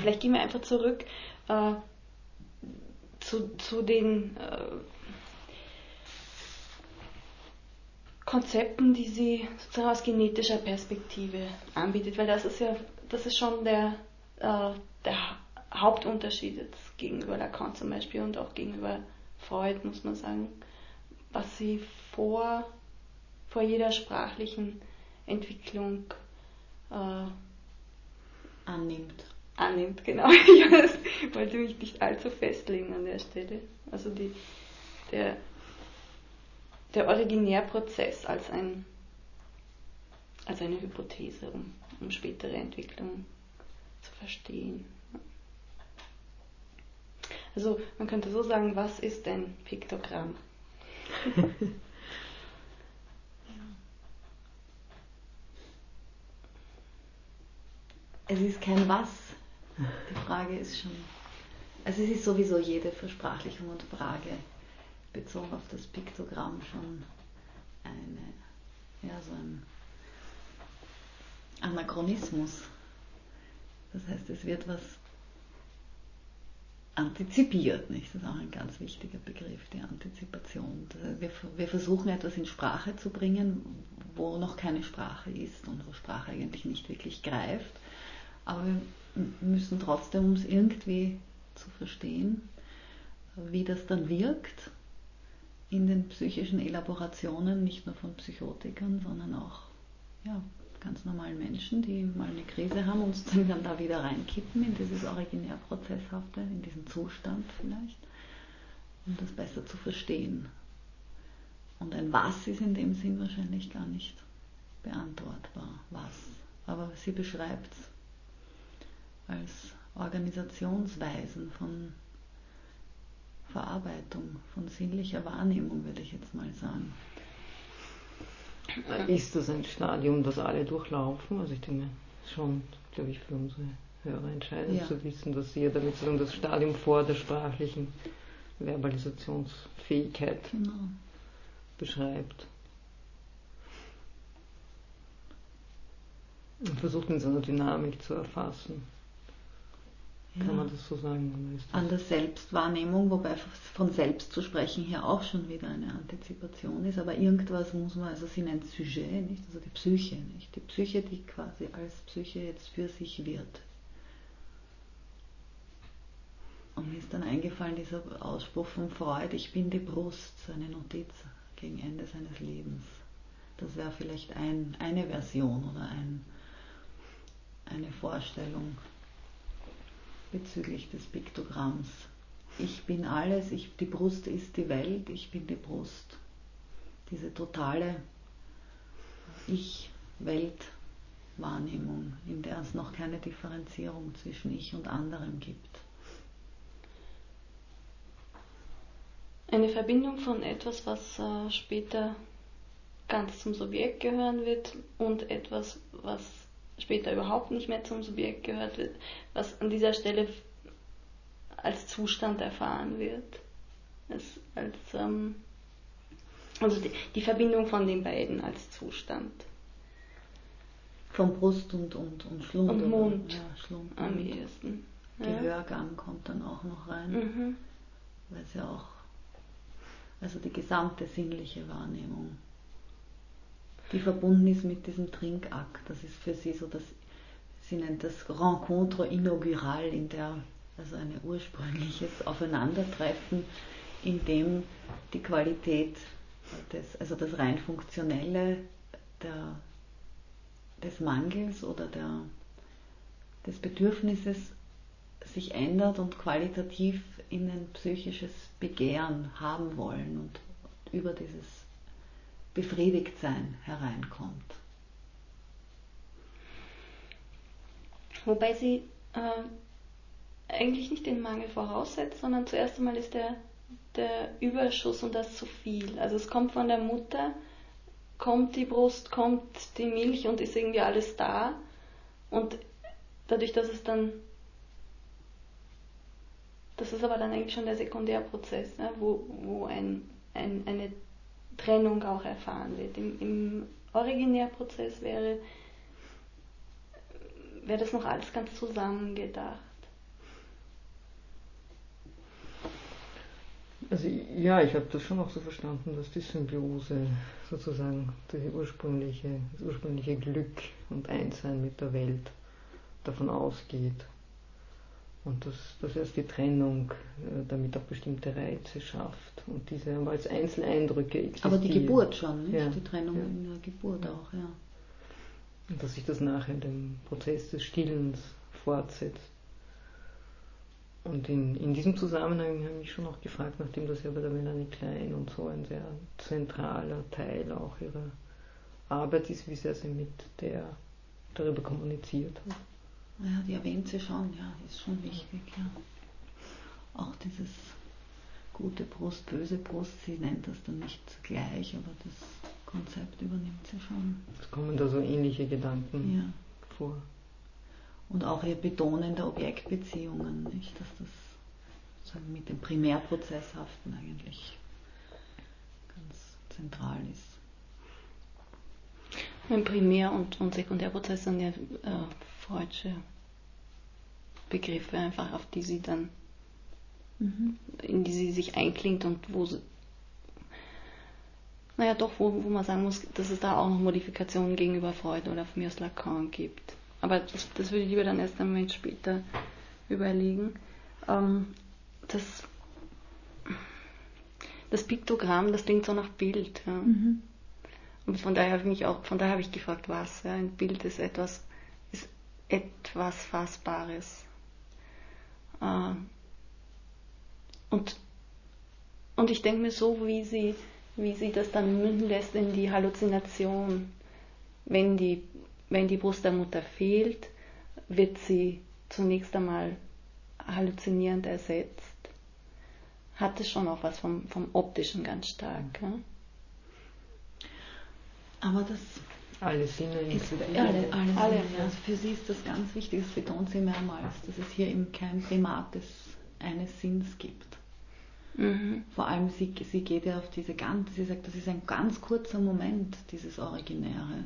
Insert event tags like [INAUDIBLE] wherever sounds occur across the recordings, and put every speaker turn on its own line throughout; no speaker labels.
Vielleicht gehen wir einfach zurück äh, zu, zu den äh, Konzepten, die sie sozusagen aus genetischer Perspektive anbietet, weil das ist ja, das ist schon der, äh, der Hauptunterschied jetzt gegenüber Lacan zum Beispiel und auch gegenüber Freud, muss man sagen, was sie vor, vor jeder sprachlichen Entwicklung äh,
annimmt.
Annimmt, genau. [LAUGHS] Ich wollte mich nicht allzu festlegen an der Stelle. Also die, der, der Originärprozess als, ein, als eine Hypothese, um, um spätere Entwicklungen zu verstehen. Also man könnte so sagen, was ist ein Piktogramm? [LAUGHS]
es ist kein Was. Die Frage ist schon. Also es ist sowieso jede Versprachlichung und Frage bezogen auf das Piktogramm schon eine, ja, so ein Anachronismus. Das heißt, es wird was antizipiert, nicht? Das ist auch ein ganz wichtiger Begriff, die Antizipation. Wir, wir versuchen etwas in Sprache zu bringen, wo noch keine Sprache ist und wo Sprache eigentlich nicht wirklich greift. Aber wir müssen trotzdem, um es irgendwie zu verstehen, wie das dann wirkt, in den psychischen Elaborationen, nicht nur von Psychotikern, sondern auch ja, ganz normalen Menschen, die mal eine Krise haben und dann da wieder reinkippen in dieses Originärprozesshafte, in diesen Zustand vielleicht, um das besser zu verstehen. Und ein Was ist in dem Sinn wahrscheinlich gar nicht beantwortbar. Was? Aber sie beschreibt es als Organisationsweisen von Verarbeitung, von sinnlicher Wahrnehmung, würde ich jetzt mal sagen.
Ist das ein Stadium, das alle durchlaufen? Also ich denke schon, glaube ich, für unsere Hörer entscheidend ja. zu wissen, dass sie ja damit sozusagen das Stadium vor der sprachlichen Verbalisationsfähigkeit genau. beschreibt. Und versucht in seiner Dynamik zu erfassen. Kann ja. man das so sagen?
Das An der Selbstwahrnehmung, wobei von selbst zu sprechen hier auch schon wieder eine Antizipation ist, aber irgendwas muss man, also sie nennt Sujet, nicht? Also die Psyche, nicht? Die Psyche, die quasi als Psyche jetzt für sich wird. Und mir ist dann eingefallen dieser Ausspruch von Freud, ich bin die Brust, seine Notiz gegen Ende seines Lebens. Das wäre vielleicht ein, eine Version oder ein, eine Vorstellung bezüglich des Piktogramms. Ich bin alles, ich, die Brust ist die Welt, ich bin die Brust. Diese totale Ich-Welt-Wahrnehmung, in der es noch keine Differenzierung zwischen Ich und anderem gibt.
Eine Verbindung von etwas, was äh, später ganz zum Subjekt gehören wird und etwas, was später überhaupt nicht mehr zum Subjekt gehört wird, was an dieser Stelle als Zustand erfahren wird. Als, als, ähm, also die, die, Verbindung von den beiden als Zustand.
Von Brust und, und, und Schlund.
Und Mund.
Ja, Schlund.
Am ehesten.
Gehörgang kommt dann auch noch rein. Mhm. Weil es ja auch, also die gesamte sinnliche Wahrnehmung die verbunden ist mit diesem Trinkakt. Das ist für sie so das, sie nennt das Rencontre inaugural, in der also ein ursprüngliches Aufeinandertreffen, in dem die Qualität des, also das rein funktionelle der, des Mangels oder der, des Bedürfnisses sich ändert und qualitativ in ein psychisches Begehren haben wollen und über dieses befriedigt sein hereinkommt.
Wobei sie äh, eigentlich nicht den Mangel voraussetzt, sondern zuerst einmal ist der, der Überschuss und das zu viel. Also es kommt von der Mutter, kommt die Brust, kommt die Milch und ist irgendwie alles da. Und dadurch, dass es dann, das ist aber dann eigentlich schon der Sekundärprozess, ne, wo, wo ein, ein, eine Trennung auch erfahren wird. Im, im Originärprozess wäre, wäre das noch alles ganz zusammengedacht.
Also ja, ich habe das schon auch so verstanden, dass die Symbiose sozusagen das ursprüngliche, das ursprüngliche Glück und Einssein mit der Welt davon ausgeht, und dass, dass erst die Trennung äh, damit auch bestimmte Reize schafft und diese aber als Einzeleindrücke
existieren. Aber die Geburt schon, nicht? Ja. Die Trennung ja. in der Geburt auch, ja.
Und dass sich das nachher in dem Prozess des Stillens fortsetzt. Und in, in diesem Zusammenhang habe ich schon auch gefragt, nachdem das ja bei der Melanie Klein und so ein sehr zentraler Teil auch ihrer Arbeit ist, wie sehr sie mit der darüber kommuniziert hat.
Ja, die erwähnt sie schon, ja, ist schon wichtig, ja. Auch dieses gute Brust, böse Brust, sie nennt das dann nicht gleich, aber das Konzept übernimmt sie schon.
Es kommen da so ähnliche Gedanken ja. vor.
Und auch ihr Betonen der Objektbeziehungen, nicht, dass das sagen, mit dem Primärprozesshaften eigentlich ganz zentral ist.
Ein Primär- und, und Sekundärprozess sind ja äh, freudsche Begriffe, einfach auf die sie dann, mhm. in die sie sich einklingt und wo sie, naja, doch, wo, wo man sagen muss, dass es da auch noch Modifikationen gegenüber Freud oder von mir aus Lacan gibt. Aber das, das würde ich lieber dann erst einen Moment später überlegen. Ähm, das, das Piktogramm, das klingt so nach Bild. Ja. Mhm. Und von daher habe ich mich auch, von daher habe ich gefragt, was. Ja, ein Bild ist etwas, ist etwas Fassbares. Äh, und, und ich denke mir so, wie sie, wie sie das dann münden lässt in die Halluzination, wenn die wenn die Brust der Mutter fehlt, wird sie zunächst einmal halluzinierend ersetzt. Hat es schon auch was vom, vom Optischen ganz stark. Ja?
Aber das
alle Sinne
ist, alle, alle, alle ja. also für sie ist das ganz wichtig, das betont sie mehrmals, dass es hier eben kein Primat des, eines Sinns gibt. Mhm. Vor allem sie, sie geht ja auf diese ganz, sie sagt, das ist ein ganz kurzer Moment, dieses Originäre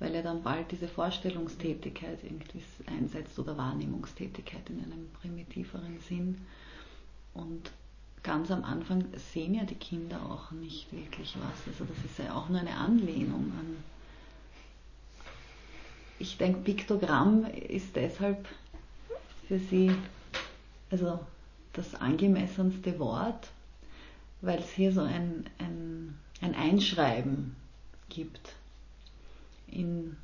weil er dann bald diese Vorstellungstätigkeit irgendwie einsetzt oder Wahrnehmungstätigkeit in einem primitiveren Sinn. Und ganz am Anfang sehen ja die Kinder auch nicht wirklich was. Also das ist ja auch nur eine Anlehnung an. Ich denke, Piktogramm ist deshalb für sie also das angemessenste Wort, weil es hier so ein, ein, ein Einschreiben gibt in,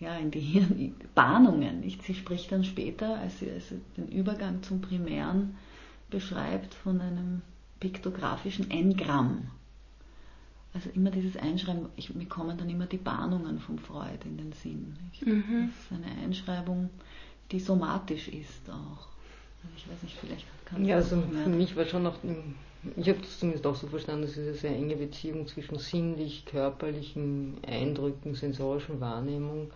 ja, in die Hirnbahnungen. Sie spricht dann später, als sie, als den Übergang zum Primären beschreibt, von einem piktografischen Engramm. Also immer dieses Einschreiben, ich, mir kommen dann immer die Bahnungen vom Freud in den Sinn. Mhm. Das ist eine Einschreibung, die somatisch ist auch. Also ich weiß nicht, vielleicht kann
Ja, also für mich war schon noch ich habe das zumindest auch so verstanden, dass es eine sehr enge Beziehung zwischen sinnlich, körperlichen Eindrücken, sensorischen Wahrnehmung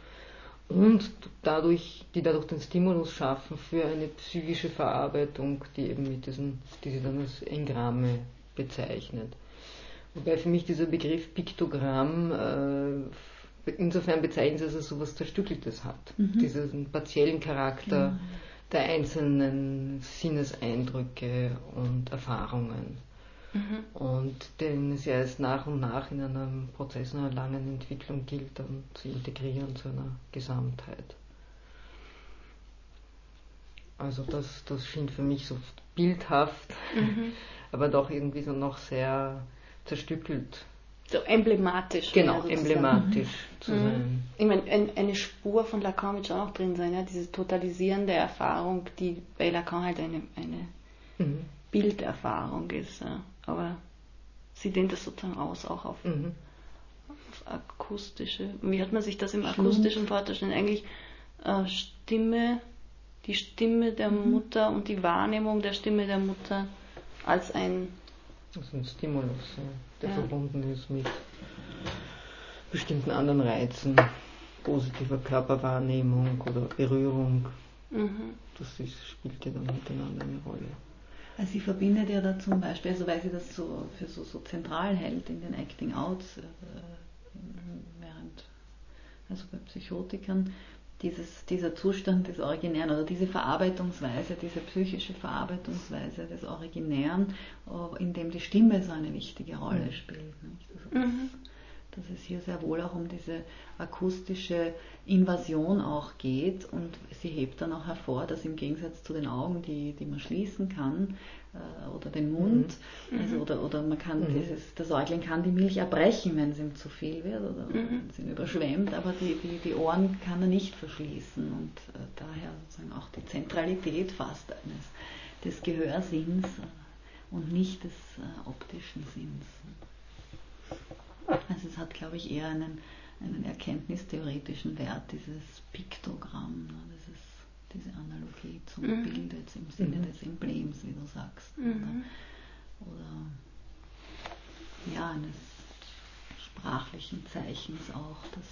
und dadurch, die dadurch den Stimulus schaffen für eine psychische Verarbeitung, die eben mit diesen, die sie dann als Engramme bezeichnet. Wobei für mich dieser Begriff Piktogramm äh, insofern bezeichnet, dass es so etwas Zerstückeltes hat, mhm. diesen partiellen Charakter. Mhm der einzelnen Sinneseindrücke und Erfahrungen. Mhm. Und den es ja erst nach und nach in einem Prozess einer langen Entwicklung gilt, dann zu integrieren zu einer Gesamtheit. Also das, das schien für mich so bildhaft, mhm. [LAUGHS] aber doch irgendwie so noch sehr zerstückelt
so emblematisch.
Genau, emblematisch mhm. zu sein.
Ich meine, ein, eine Spur von Lacan wird schon auch drin sein, ja? diese totalisierende Erfahrung, die bei Lacan halt eine, eine mhm. Bilderfahrung ist. Ja? Aber sie dehnt das sozusagen aus, auch auf, mhm. auf akustische. Wie hat man sich das im akustischen vorzustellen? Eigentlich äh, Stimme, die Stimme der mhm. Mutter und die Wahrnehmung der Stimme der Mutter als ein
das ist ein Stimulus, der ja. verbunden ist mit bestimmten anderen Reizen, positiver Körperwahrnehmung oder Berührung. Mhm. Das ist, spielt ja dann miteinander eine Rolle.
Also sie verbindet ja da zum Beispiel, also weil sie das so für so, so zentral hält in den Acting Outs, äh, während, also bei Psychotikern, dieses, dieser Zustand des Originären oder diese Verarbeitungsweise, diese psychische Verarbeitungsweise des Originären, äh, in dem die Stimme so eine wichtige Rolle spielt. Also mhm. Dass, es hier sehr wohl auch um diese akustische Invasion auch geht und sie hebt dann auch hervor, dass im Gegensatz zu den Augen, die, die man schließen kann, äh, oder den Mund. Mhm. Also, oder, oder man kann mhm. dieses, der Säugling kann die Milch erbrechen, wenn es ihm zu viel wird oder mhm. wenn es ihn überschwemmt, aber die, die, die Ohren kann er nicht verschließen und äh, daher sozusagen auch die Zentralität fast eines des Gehörsinns äh, und nicht des äh, optischen Sinns. Also es hat, glaube ich, eher einen, einen erkenntnistheoretischen Wert, dieses Piktogramm, ne, dieses diese Analogie zum mhm. Bild jetzt im Sinne mhm. des Emblems, wie du sagst. Mhm. Oder, oder ja, eines sprachlichen Zeichens auch, das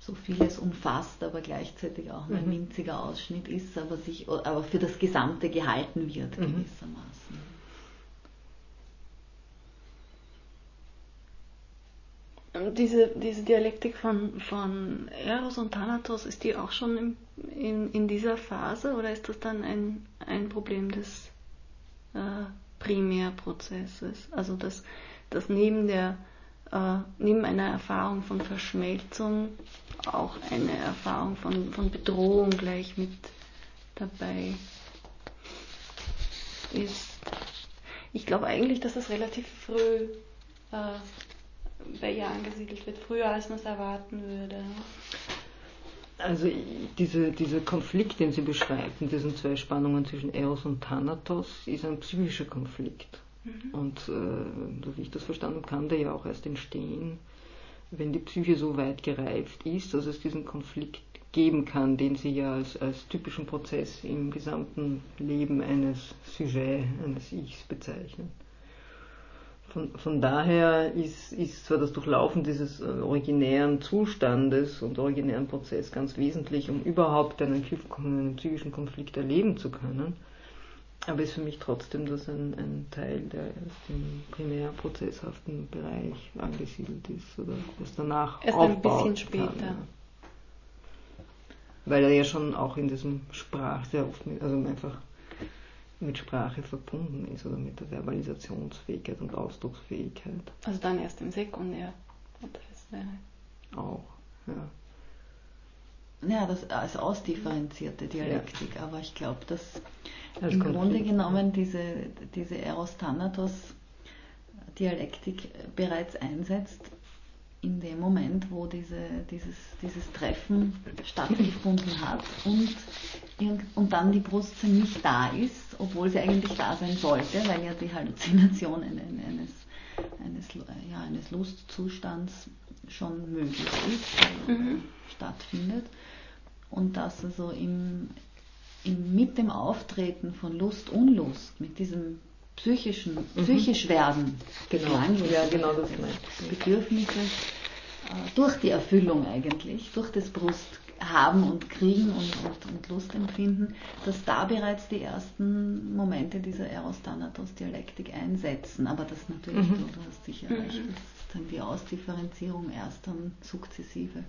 so vieles umfasst, aber gleichzeitig auch nur ein mhm. winziger Ausschnitt ist, aber, sich, aber für das Gesamte gehalten wird mhm. gewissermaßen.
Diese, diese Dialektik von, von Eros und Thanatos, ist die auch schon in, in, in dieser Phase oder ist das dann ein, ein Problem des äh, Primärprozesses? Also dass, dass neben, der, äh, neben einer Erfahrung von Verschmelzung auch eine Erfahrung von, von Bedrohung gleich mit dabei ist. Ich glaube eigentlich, dass das relativ früh äh, bei ihr angesiedelt wird, früher als man es erwarten würde.
Also diese, dieser Konflikt, den sie beschreibt, in diesen zwei Spannungen zwischen Eros und Thanatos, ist ein psychischer Konflikt. Mhm. Und äh, so wie ich das verstanden habe, kann der ja auch erst entstehen, wenn die Psyche so weit gereift ist, dass es diesen Konflikt geben kann, den sie ja als, als typischen Prozess im gesamten Leben eines Sujets, eines Ichs bezeichnet. Von, von daher ist, ist zwar das Durchlaufen dieses äh, originären Zustandes und originären Prozess ganz wesentlich, um überhaupt einen, einen psychischen Konflikt erleben zu können, aber ist für mich trotzdem das ein, ein Teil, der erst im primärprozesshaften Bereich angesiedelt ist oder das danach
erst ein bisschen später. Kann, ja.
Weil er ja schon auch in diesem Sprach sehr oft, mit, also einfach mit Sprache verbunden ist oder mit der Verbalisationsfähigkeit und Ausdrucksfähigkeit.
Also dann erst im Sekundärprozess wäre.
Auch, ja.
Ja, das als ausdifferenzierte Dialektik, ja. aber ich glaube, dass das im Grunde genommen diese, diese Eros-Thanatos-Dialektik bereits einsetzt, in dem Moment, wo diese, dieses, dieses Treffen stattgefunden hat und, und dann die Brust nicht da ist, obwohl sie eigentlich da sein sollte, weil ja die Halluzination eines, eines, ja, eines Lustzustands schon möglich ist, mhm. stattfindet. Und dass also im, im, mit dem Auftreten von Lust, Unlust, mit diesem psychischen, mhm. psychisch werden
genau. ja, genau das
Bedürfnisses äh, durch die Erfüllung eigentlich, durch das Brusthaben und Kriegen und, und, und Lust empfinden, dass da bereits die ersten Momente dieser Eros-Thanatos-Dialektik einsetzen. Aber das natürlich, mhm. du, du hast sicher mhm. recht, dass dann die Ausdifferenzierung erst dann sukzessive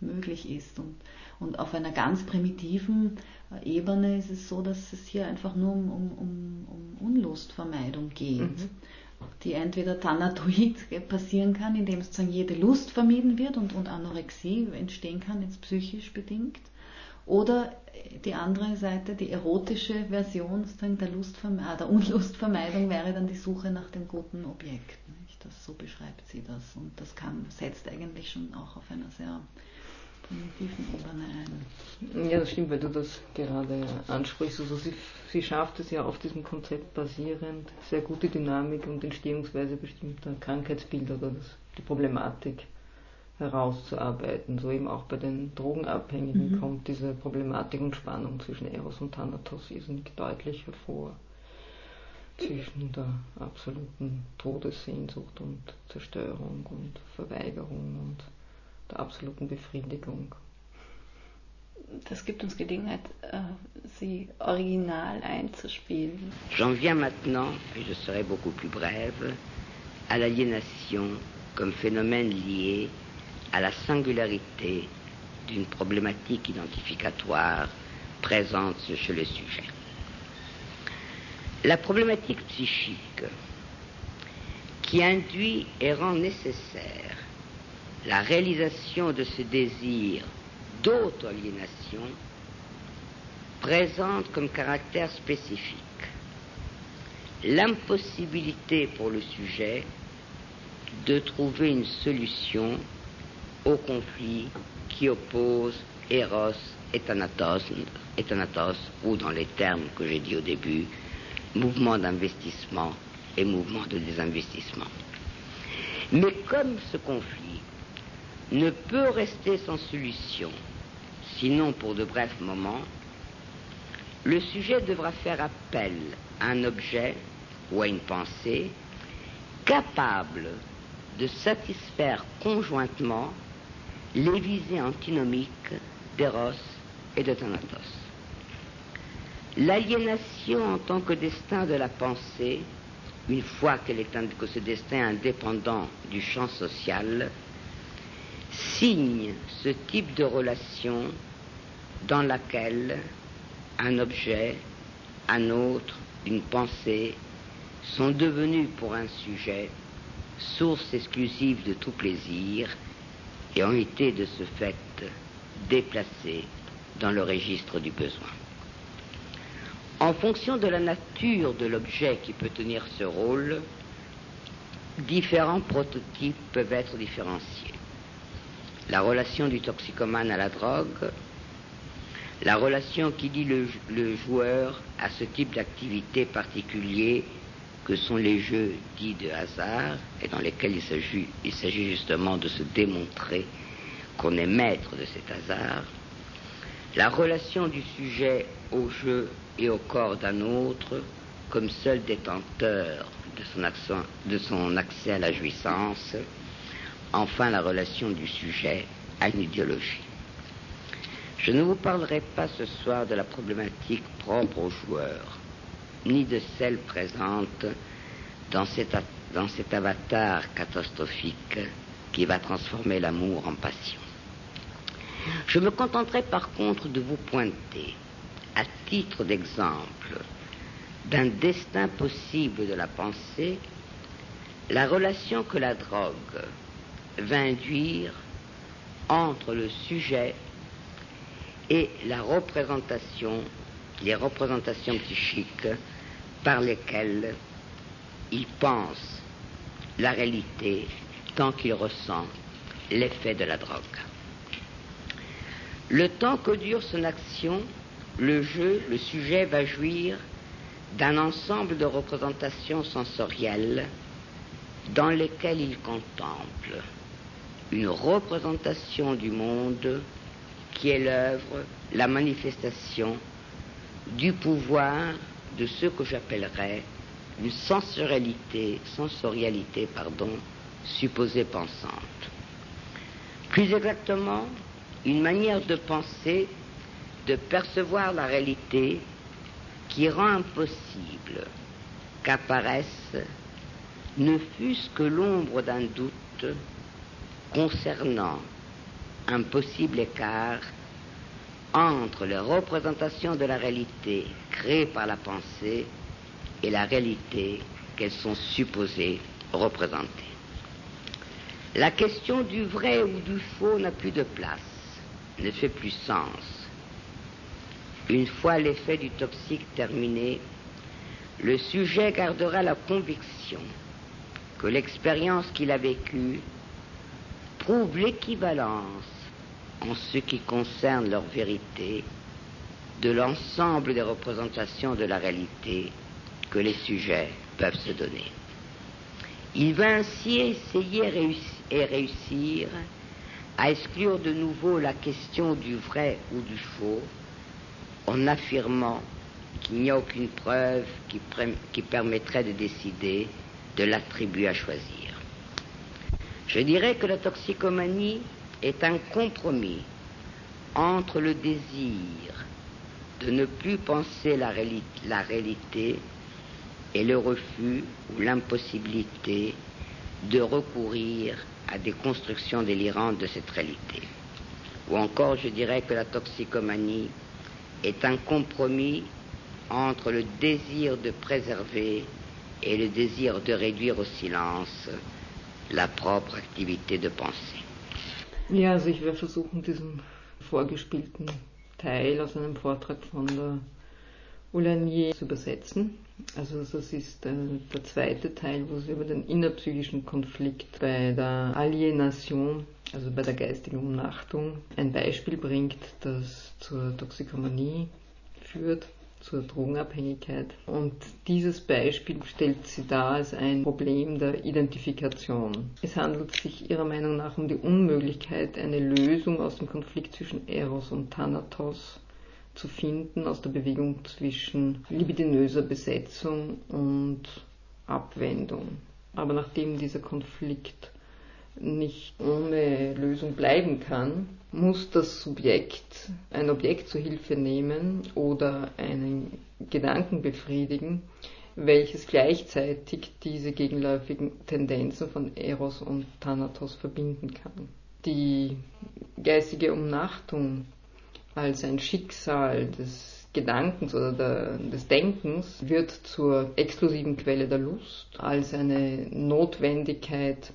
möglich ist. Und, und auf einer ganz primitiven äh, Ebene ist es so, dass es hier einfach nur um, um, um, um Unlustvermeidung geht. Mhm. Die entweder thanatoid [LAUGHS] passieren kann, indem sozusagen jede Lust vermieden wird und, und Anorexie entstehen kann, jetzt psychisch bedingt. Oder die andere Seite, die erotische Version der, Lustverme der Unlustvermeidung wäre dann die Suche nach dem guten Objekt. Nicht? Das, so beschreibt sie das. Und das kann, setzt eigentlich schon auch auf einer sehr primitiven.
Ja, das stimmt, weil du das gerade ansprichst. Also sie, sie schafft es ja auf diesem Konzept basierend, sehr gute Dynamik und Entstehungsweise bestimmter Krankheitsbilder oder das, die Problematik herauszuarbeiten. So eben auch bei den Drogenabhängigen mhm. kommt diese Problematik und Spannung zwischen Eros und Thanatos irrsinnig deutlich hervor. Zwischen der absoluten Todessehnsucht und Zerstörung und Verweigerung und der absoluten Befriedigung.
Das gibt uns Gelegenheit, äh, sie original einzuspielen.
J'en viens maintenant, et je serai beaucoup plus brève, à l'aliénation comme phénomène lié à la singularité d'une problématique identificatoire présente chez le sujet. La problématique psychique qui induit et rend nécessaire la réalisation de ce désir d'auto-aliénation présente comme caractère spécifique l'impossibilité pour le sujet de trouver une solution au conflit qui oppose Eros et Thanatos, ou dans les termes que j'ai dit au début, mouvement d'investissement et mouvement de désinvestissement. Mais comme ce conflit ne peut rester sans solution, sinon pour de brefs moments, le sujet devra faire appel à un objet ou à une pensée capable de satisfaire conjointement les visées antinomiques d'Eros et de Thanatos. L'aliénation en tant que destin de la pensée, une fois qu'elle est que ce destin est indépendant du champ social, signe ce type de relation dans laquelle un objet, un autre, une pensée sont devenus pour un sujet source exclusive de tout plaisir et ont été de ce fait déplacés dans le registre du besoin. En fonction de la nature de l'objet qui peut tenir ce rôle, différents prototypes peuvent être différenciés. La relation du toxicomane à la drogue, la relation qui lie le, joueur à ce type d'activité particulier que sont les jeux dits de hasard et dans lesquels il s'agit, justement de se démontrer qu'on est maître de cet hasard, la relation du sujet au jeu et au corps d'un autre comme seul détenteur de son accès à la jouissance, enfin la relation du sujet à une idéologie. Je ne vous parlerai pas ce soir de la problématique propre aux joueurs, ni de celle présente dans cet, dans cet avatar catastrophique qui va transformer l'amour en passion. Je me contenterai par contre de vous pointer, à titre d'exemple, d'un destin possible de la pensée, la relation que la drogue induire entre le sujet et la représentation, les représentations psychiques par lesquelles il pense la réalité tant qu'il ressent l'effet de la drogue. Le temps que dure son action, le jeu, le sujet va jouir d'un ensemble de représentations sensorielles dans lesquelles il contemple une représentation du monde qui est l'œuvre, la manifestation du pouvoir de ce que j'appellerais une sensorialité, supposée pensante. Plus exactement, une manière de penser, de percevoir la réalité qui rend impossible qu'apparaisse ne fût-ce que l'ombre d'un doute concernant un possible écart entre les représentations de la réalité créées par la pensée et la réalité qu'elles sont supposées représenter. La question du vrai ou du faux n'a plus de place, ne fait plus sens. Une fois l'effet du toxique terminé, le sujet gardera la conviction que l'expérience qu'il a vécue prouve l'équivalence en ce qui concerne leur vérité de l'ensemble des représentations de la réalité que les sujets peuvent se donner. Il va ainsi essayer et réussir à exclure de nouveau la question du vrai ou du faux en affirmant qu'il n'y a aucune preuve qui, qui permettrait de décider de l'attribut à choisir. Je dirais que la toxicomanie est un compromis entre le désir de ne plus penser la, réalité, et le refus ou l'impossibilité de recourir à des constructions délirantes de cette réalité. ou encore je dirais que la toxicomanie est un compromis entre le désir de préserver et le désir de réduire au silence la propre Aktivität de pensée.
Ja, also ich werde versuchen, diesen vorgespielten Teil aus einem Vortrag von der Oulanier zu übersetzen. Also das ist äh, der zweite Teil, wo sie über den innerpsychischen Konflikt bei der Alienation, also bei der geistigen Umnachtung, ein Beispiel bringt, das zur Toxikomanie führt zur Drogenabhängigkeit. Und dieses Beispiel stellt sie dar als ein Problem der Identifikation. Es handelt sich ihrer Meinung nach um die Unmöglichkeit, eine Lösung aus dem Konflikt zwischen Eros und Thanatos zu finden, aus der Bewegung zwischen libidinöser Besetzung und Abwendung. Aber nachdem dieser Konflikt nicht ohne Lösung bleiben kann, muss das Subjekt ein Objekt zur Hilfe nehmen oder einen Gedanken befriedigen, welches gleichzeitig diese gegenläufigen Tendenzen von Eros und Thanatos verbinden kann. Die geistige Umnachtung als ein Schicksal des Gedankens oder der, des Denkens wird zur exklusiven Quelle der Lust, als eine Notwendigkeit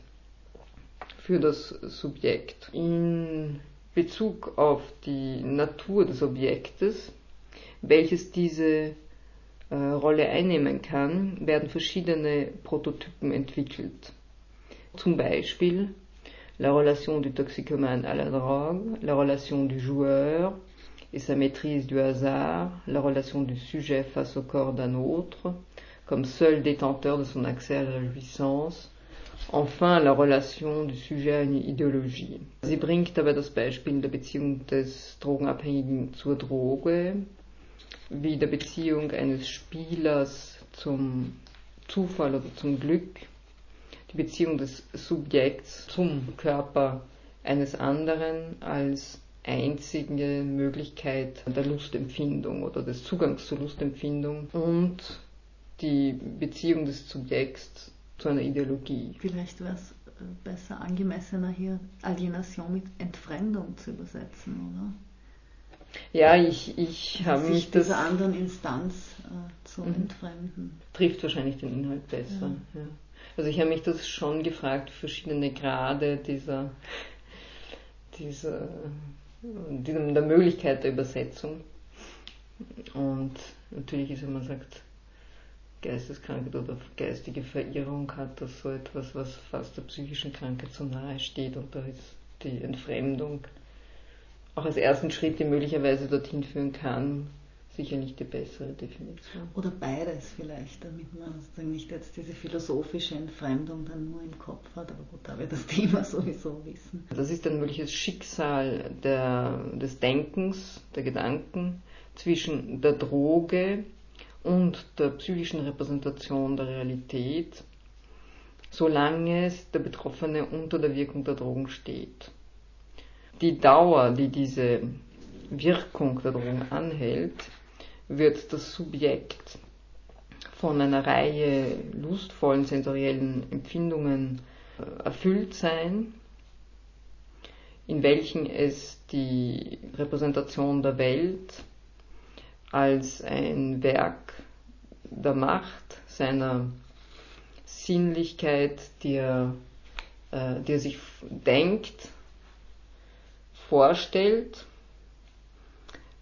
für das Subjekt. In Bezug auf die Natur des Objektes, welches diese äh, Rolle einnehmen kann, werden verschiedene Prototypen entwickelt. Zum Beispiel la relation du toxicomane à la drogue, la relation du joueur et sa maîtrise du hasard, la relation du sujet face au corps d'un autre, comme seul détenteur de son accès à la jouissance, Enfin, la Relation du Sujet à eine Ideologie. Sie bringt dabei das Beispiel der Beziehung des Drogenabhängigen zur Droge, wie der Beziehung eines Spielers zum Zufall oder zum Glück, die Beziehung des Subjekts zum Körper eines anderen als einzige Möglichkeit der Lustempfindung oder des Zugangs zur Lustempfindung und die Beziehung des Subjekts zu einer Ideologie.
Vielleicht wäre es äh, besser angemessener hier Alienation mit Entfremdung zu übersetzen, oder?
Ja, ich, ich habe mich
das. dieser anderen Instanz äh, zu mhm. entfremden.
Trifft wahrscheinlich den Inhalt besser. Ja. Ja. Also ich habe mich das schon gefragt, verschiedene Grade dieser, dieser, dieser der Möglichkeit der Übersetzung. Und natürlich ist, wenn man sagt, Geisteskrankheit oder geistige Verirrung hat, das so etwas, was fast der psychischen Krankheit so nahe steht und da ist die Entfremdung auch als ersten Schritt, der möglicherweise dorthin führen kann, sicherlich die bessere Definition.
Oder beides vielleicht, damit man sozusagen nicht jetzt diese philosophische Entfremdung dann nur im Kopf hat, aber gut, da wir das Thema [LAUGHS] sowieso wissen.
Das ist ein mögliches Schicksal der, des Denkens, der Gedanken zwischen der Droge, und der psychischen Repräsentation der Realität, solange der Betroffene unter der Wirkung der Drogen steht. Die Dauer, die diese Wirkung der Drogen anhält, wird das Subjekt von einer Reihe lustvollen sensoriellen Empfindungen äh, erfüllt sein, in welchen es die Repräsentation der Welt als ein Werk der Macht, seiner Sinnlichkeit, die er, äh, die er sich denkt, vorstellt,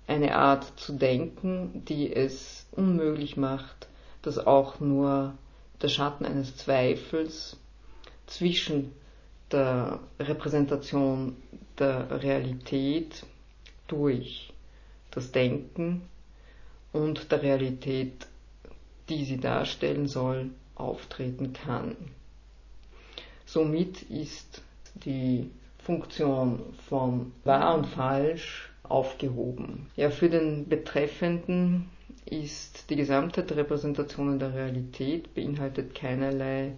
eine Art zu denken, die es unmöglich macht, dass auch nur der Schatten eines Zweifels zwischen der Repräsentation der Realität durch das Denken und der Realität, die sie darstellen soll, auftreten kann. Somit ist die Funktion von wahr und falsch aufgehoben. Ja, für den Betreffenden ist die Gesamtheit der Repräsentationen der Realität beinhaltet keinerlei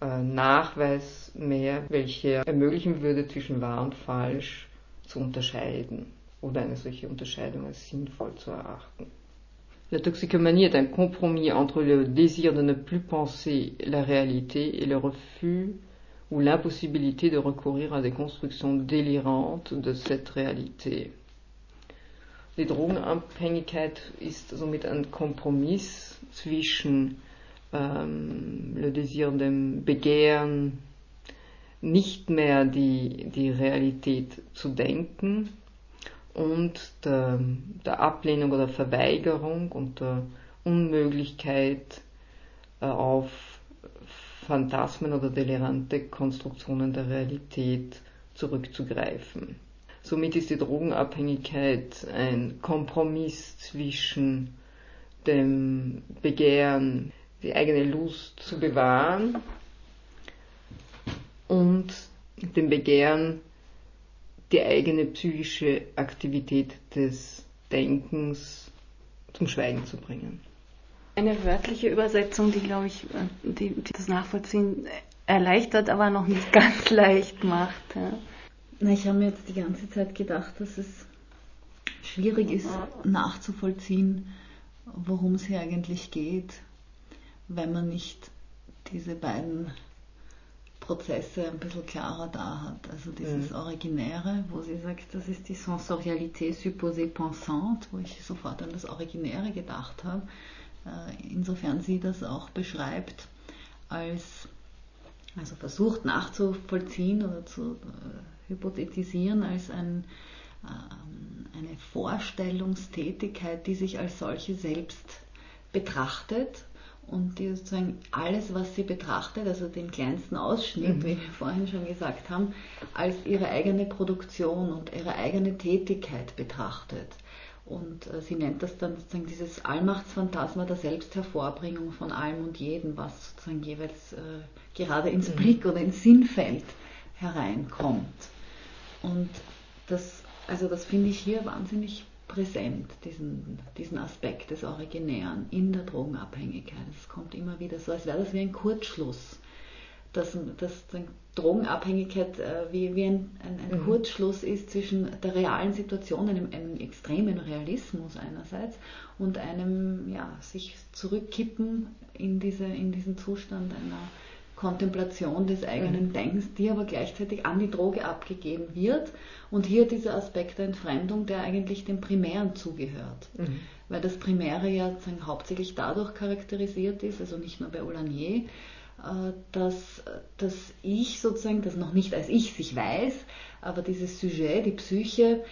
äh, Nachweis mehr, welcher ermöglichen würde, zwischen wahr und falsch zu unterscheiden oder eine solche Unterscheidung als sinnvoll zu erachten. La toxicomanie est un compromis entre le désir de ne plus penser la réalité et le refus ou l'impossibilité de recourir à des constructions délirantes de cette réalité. Die Drogenabhängigkeit ist somit ein Kompromiss zwischen ähm, le Désir dem Begehren, nicht mehr die, die Realität zu denken und der, der Ablehnung oder Verweigerung und der Unmöglichkeit äh, auf Phantasmen oder delirante Konstruktionen der Realität zurückzugreifen. Somit ist die Drogenabhängigkeit ein Kompromiss zwischen dem Begehren, die eigene Lust zu bewahren und dem Begehren, die eigene psychische Aktivität des Denkens zum Schweigen zu bringen.
Eine wörtliche Übersetzung, die, glaube ich, die, die, das Nachvollziehen erleichtert, aber noch nicht [LAUGHS] ganz leicht macht. Ja.
Na, ich habe mir jetzt die ganze Zeit gedacht, dass es schwierig ist nachzuvollziehen, worum es hier eigentlich geht, wenn man nicht diese beiden Prozesse ein bisschen klarer da hat. Also dieses mhm. Originäre, wo sie sagt, das ist die Sensorialité supposée pensante, wo ich sofort an das Originäre gedacht habe. Äh, insofern sie das auch beschreibt als, also versucht nachzuvollziehen oder zu äh, hypothetisieren als ein, äh, eine Vorstellungstätigkeit, die sich als solche selbst betrachtet und die sozusagen alles, was sie betrachtet, also den kleinsten Ausschnitt, mhm. wie wir vorhin schon gesagt haben, als ihre eigene Produktion und ihre eigene Tätigkeit betrachtet. Und äh, sie nennt das dann sozusagen dieses Allmachtsphantasma der Selbsthervorbringung von allem und jedem, was sozusagen jeweils äh, gerade ins mhm. Blick oder ins Sinnfeld hereinkommt. Und das, also das finde ich hier wahnsinnig präsent, diesen, diesen Aspekt des Originären in der Drogenabhängigkeit. Es kommt immer wieder so, als wäre das wie ein Kurzschluss. Dass, dass Drogenabhängigkeit äh, wie, wie ein, ein, ein mhm. Kurzschluss ist zwischen der realen Situation, einem, einem extremen Realismus einerseits und einem ja, sich zurückkippen in, diese, in diesen Zustand einer Kontemplation des eigenen mhm. Denkens, die aber gleichzeitig an die Droge abgegeben wird. Und hier dieser Aspekt der Entfremdung, der eigentlich dem Primären zugehört. Mhm. Weil das Primäre ja hauptsächlich dadurch charakterisiert ist, also nicht nur bei Oulanier, äh, dass das Ich sozusagen, das noch nicht als Ich sich weiß, aber dieses Sujet, die Psyche,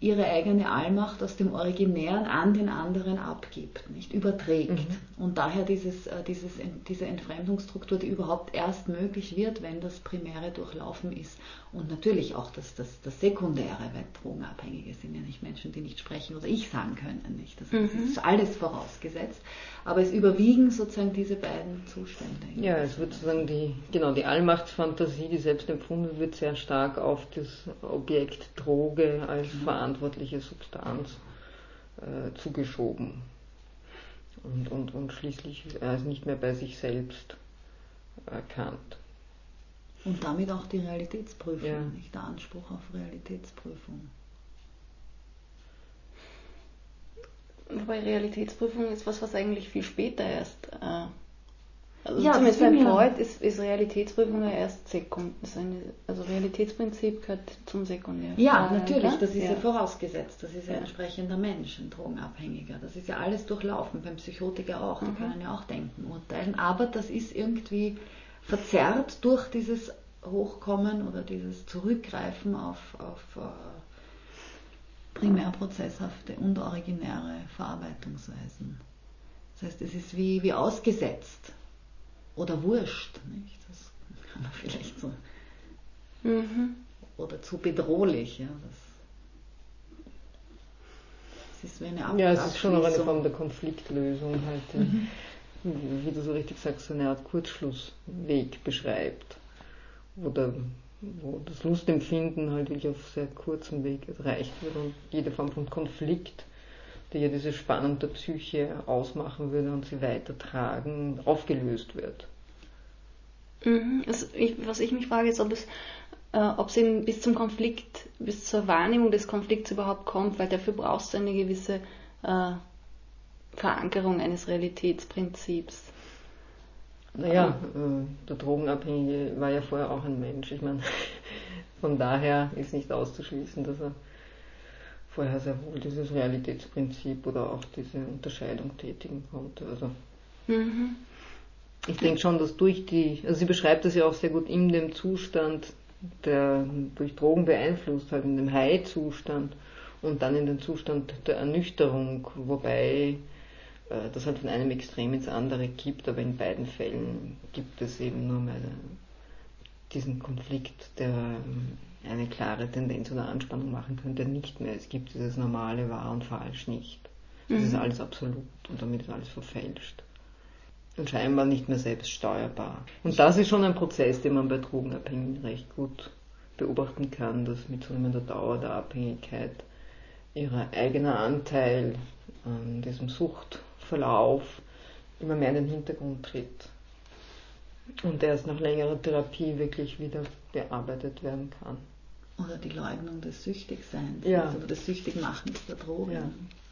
ihre eigene Allmacht aus dem Originären an den anderen abgibt, nicht überträgt. Mhm. Und daher dieses, äh, dieses, diese Entfremdungsstruktur, die überhaupt erst möglich wird, wenn das Primäre durchlaufen ist. Und natürlich auch das, das, das Sekundäre, weil Drogenabhängige sind ja nicht Menschen, die nicht sprechen oder ich sagen können. Nicht? Das, mhm. das ist alles vorausgesetzt. Aber es überwiegen sozusagen diese beiden Zustände.
Ja, es wird sozusagen die, genau, die Allmachtsfantasie, die selbst empfunden wird, sehr stark auf das Objekt Droge als mhm. verantwortliche Substanz äh, zugeschoben. Und, und, und schließlich er ist nicht mehr bei sich selbst erkannt.
Und damit auch die Realitätsprüfung, ja. nicht der Anspruch auf Realitätsprüfung.
Wobei Realitätsprüfung ist was, was eigentlich viel später erst. Äh, also ja, zumindest beim Freud ist, ist Realitätsprüfung ja erst sekund. Eine, also Realitätsprinzip gehört zum Sekundär.
Ja, äh, natürlich, ja? das ist ja. ja. vorausgesetzt. Das ist ja ein entsprechender Mensch, ein Drogenabhängiger. Das ist ja alles durchlaufen, beim Psychotiker auch. Die mhm. können ja auch denken, urteilen. Aber das ist irgendwie verzerrt durch dieses Hochkommen oder dieses Zurückgreifen auf, auf uh, primärprozesshafte und originäre Verarbeitungsweisen. Das heißt, es ist wie, wie ausgesetzt oder wurscht. Nicht? Das kann man [LAUGHS] vielleicht so. Mhm. Oder zu bedrohlich. Ja, das,
ist wie eine Ab Ja, es ist schon auch eine Form der Konfliktlösung halt. Mhm. Wie du so richtig sagst, so eine Art Kurzschlussweg beschreibt. Wo der wo das Lustempfinden halt wirklich auf sehr kurzem Weg erreicht wird und jede Form von Konflikt, die ja diese Spannung der Psyche ausmachen würde und sie weitertragen, aufgelöst wird.
Mhm. Also ich, was ich mich frage, ist, ob es, äh, ob es eben bis zum Konflikt, bis zur Wahrnehmung des Konflikts überhaupt kommt, weil dafür brauchst du eine gewisse äh, Verankerung eines Realitätsprinzips.
Naja, äh, der Drogenabhängige war ja vorher auch ein Mensch. Ich meine, [LAUGHS] von daher ist nicht auszuschließen, dass er vorher sehr wohl dieses Realitätsprinzip oder auch diese Unterscheidung tätigen konnte. Also mhm. ich denke schon, dass durch die, also sie beschreibt das ja auch sehr gut in dem Zustand, der durch Drogen beeinflusst hat, in dem High-Zustand und dann in den Zustand der Ernüchterung, wobei äh, das halt von einem Extrem ins andere gibt, aber in beiden Fällen gibt es eben nur mal diesen Konflikt, der ähm, eine klare Tendenz oder Anspannung machen könnte, nicht mehr. Es gibt dieses normale wahr und falsch nicht. Das mhm. ist alles absolut und damit ist alles verfälscht. Und scheinbar nicht mehr selbst steuerbar. Und das ist schon ein Prozess, den man bei Drogenabhängigen recht gut beobachten kann, dass mit zunehmender Dauer der Abhängigkeit ihr eigener Anteil an diesem Suchtverlauf immer mehr in den Hintergrund tritt und erst nach längerer Therapie wirklich wieder bearbeitet werden kann.
Oder die Leugnung des Süchtigseins
ja.
oder des Süchtigmachens der Drogen. Ja.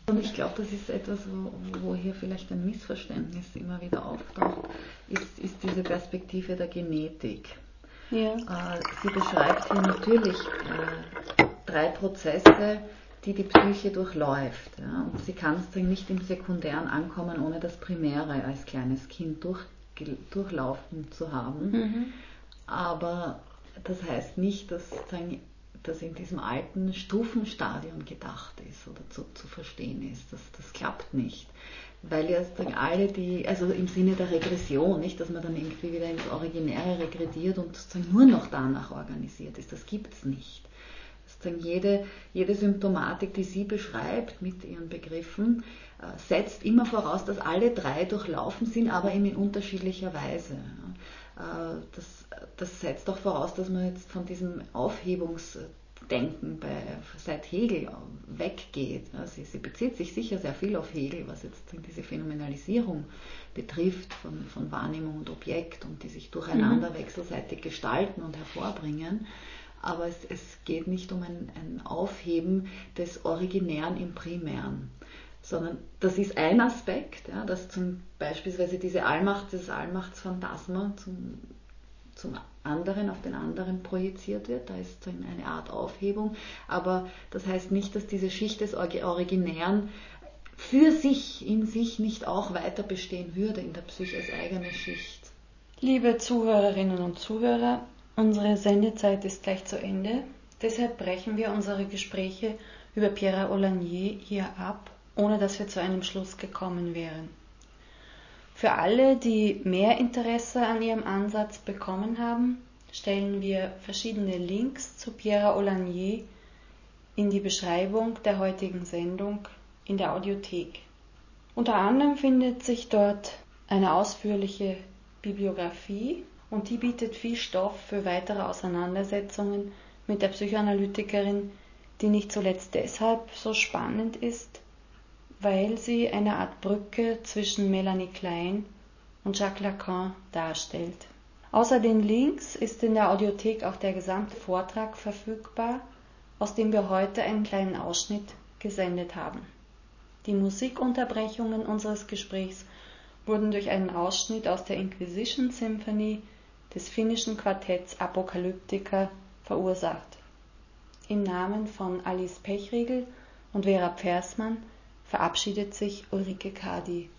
Und ich glaube, das ist etwas, wo, wo, hier vielleicht ein Missverständnis immer wieder auftaucht, ist, ist diese Perspektive der Genetik. Ja. Äh, sie beschreibt hier natürlich äh, drei Prozesse, die die Psyche durchläuft. Ja? Und sie kann sozusagen nicht im Sekundären ankommen, ohne das Primäre als kleines Kind durch, durchlaufen zu haben. Mhm. Aber das heißt nicht, dass sozusagen das in diesem alten Stufenstadion gedacht ist oder zu, zu verstehen ist. Das, das klappt nicht. Weil ja sozusagen alle die, also im Sinne der Regression, nicht, dass man dann irgendwie wieder ins Originäre regrediert und sozusagen nur noch danach organisiert ist. Das gibt es nicht. Sozusagen jede, jede Symptomatik, die sie beschreibt mit ihren Begriffen, setzt immer voraus, dass alle drei durchlaufen sind, aber eben in unterschiedlicher Weise. Äh, das, das setzt auch voraus, dass man jetzt von diesem Aufhebungsdenken bei, seit Hegel weggeht. Sie, sie, bezieht sich sicher sehr viel auf Hegel, was jetzt diese Phänomenalisierung betrifft von, von Wahrnehmung und Objekt und die sich durcheinander mhm. wechselseitig gestalten und hervorbringen. Aber es, es geht nicht um ein, ein Aufheben des Originären im Primären sondern das ist ein Aspekt, ja, dass zum beispielsweise diese Allmacht, das Allmachtsphantasma zum, zum anderen, auf den anderen projiziert wird. Da ist eine Art Aufhebung. Aber das heißt nicht, dass diese Schicht des Originären für sich, in sich nicht auch weiter bestehen würde in der Psyche als eigene Schicht.
Liebe Zuhörerinnen und Zuhörer, unsere Sendezeit ist gleich zu Ende. Deshalb brechen wir unsere Gespräche über Pierre Olanier hier ab ohne dass wir zu einem Schluss gekommen wären. Für alle, die mehr Interesse an ihrem Ansatz bekommen haben, stellen wir verschiedene Links zu Pierre Olanier in die Beschreibung der heutigen Sendung in der Audiothek. Unter anderem findet sich dort eine ausführliche Bibliografie und die bietet viel Stoff für weitere Auseinandersetzungen mit der Psychoanalytikerin, die nicht zuletzt deshalb so spannend ist, weil sie eine Art Brücke zwischen Melanie Klein und Jacques Lacan darstellt. Außer den Links ist in der Audiothek auch der gesamte Vortrag verfügbar, aus dem wir heute einen kleinen Ausschnitt gesendet haben. Die Musikunterbrechungen unseres Gesprächs wurden durch einen Ausschnitt aus der Inquisition Symphony des finnischen Quartetts Apokalyptica verursacht. Im Namen von Alice Pechriegel und Vera Pfersmann verabschiedet sich Ulrike Kadi.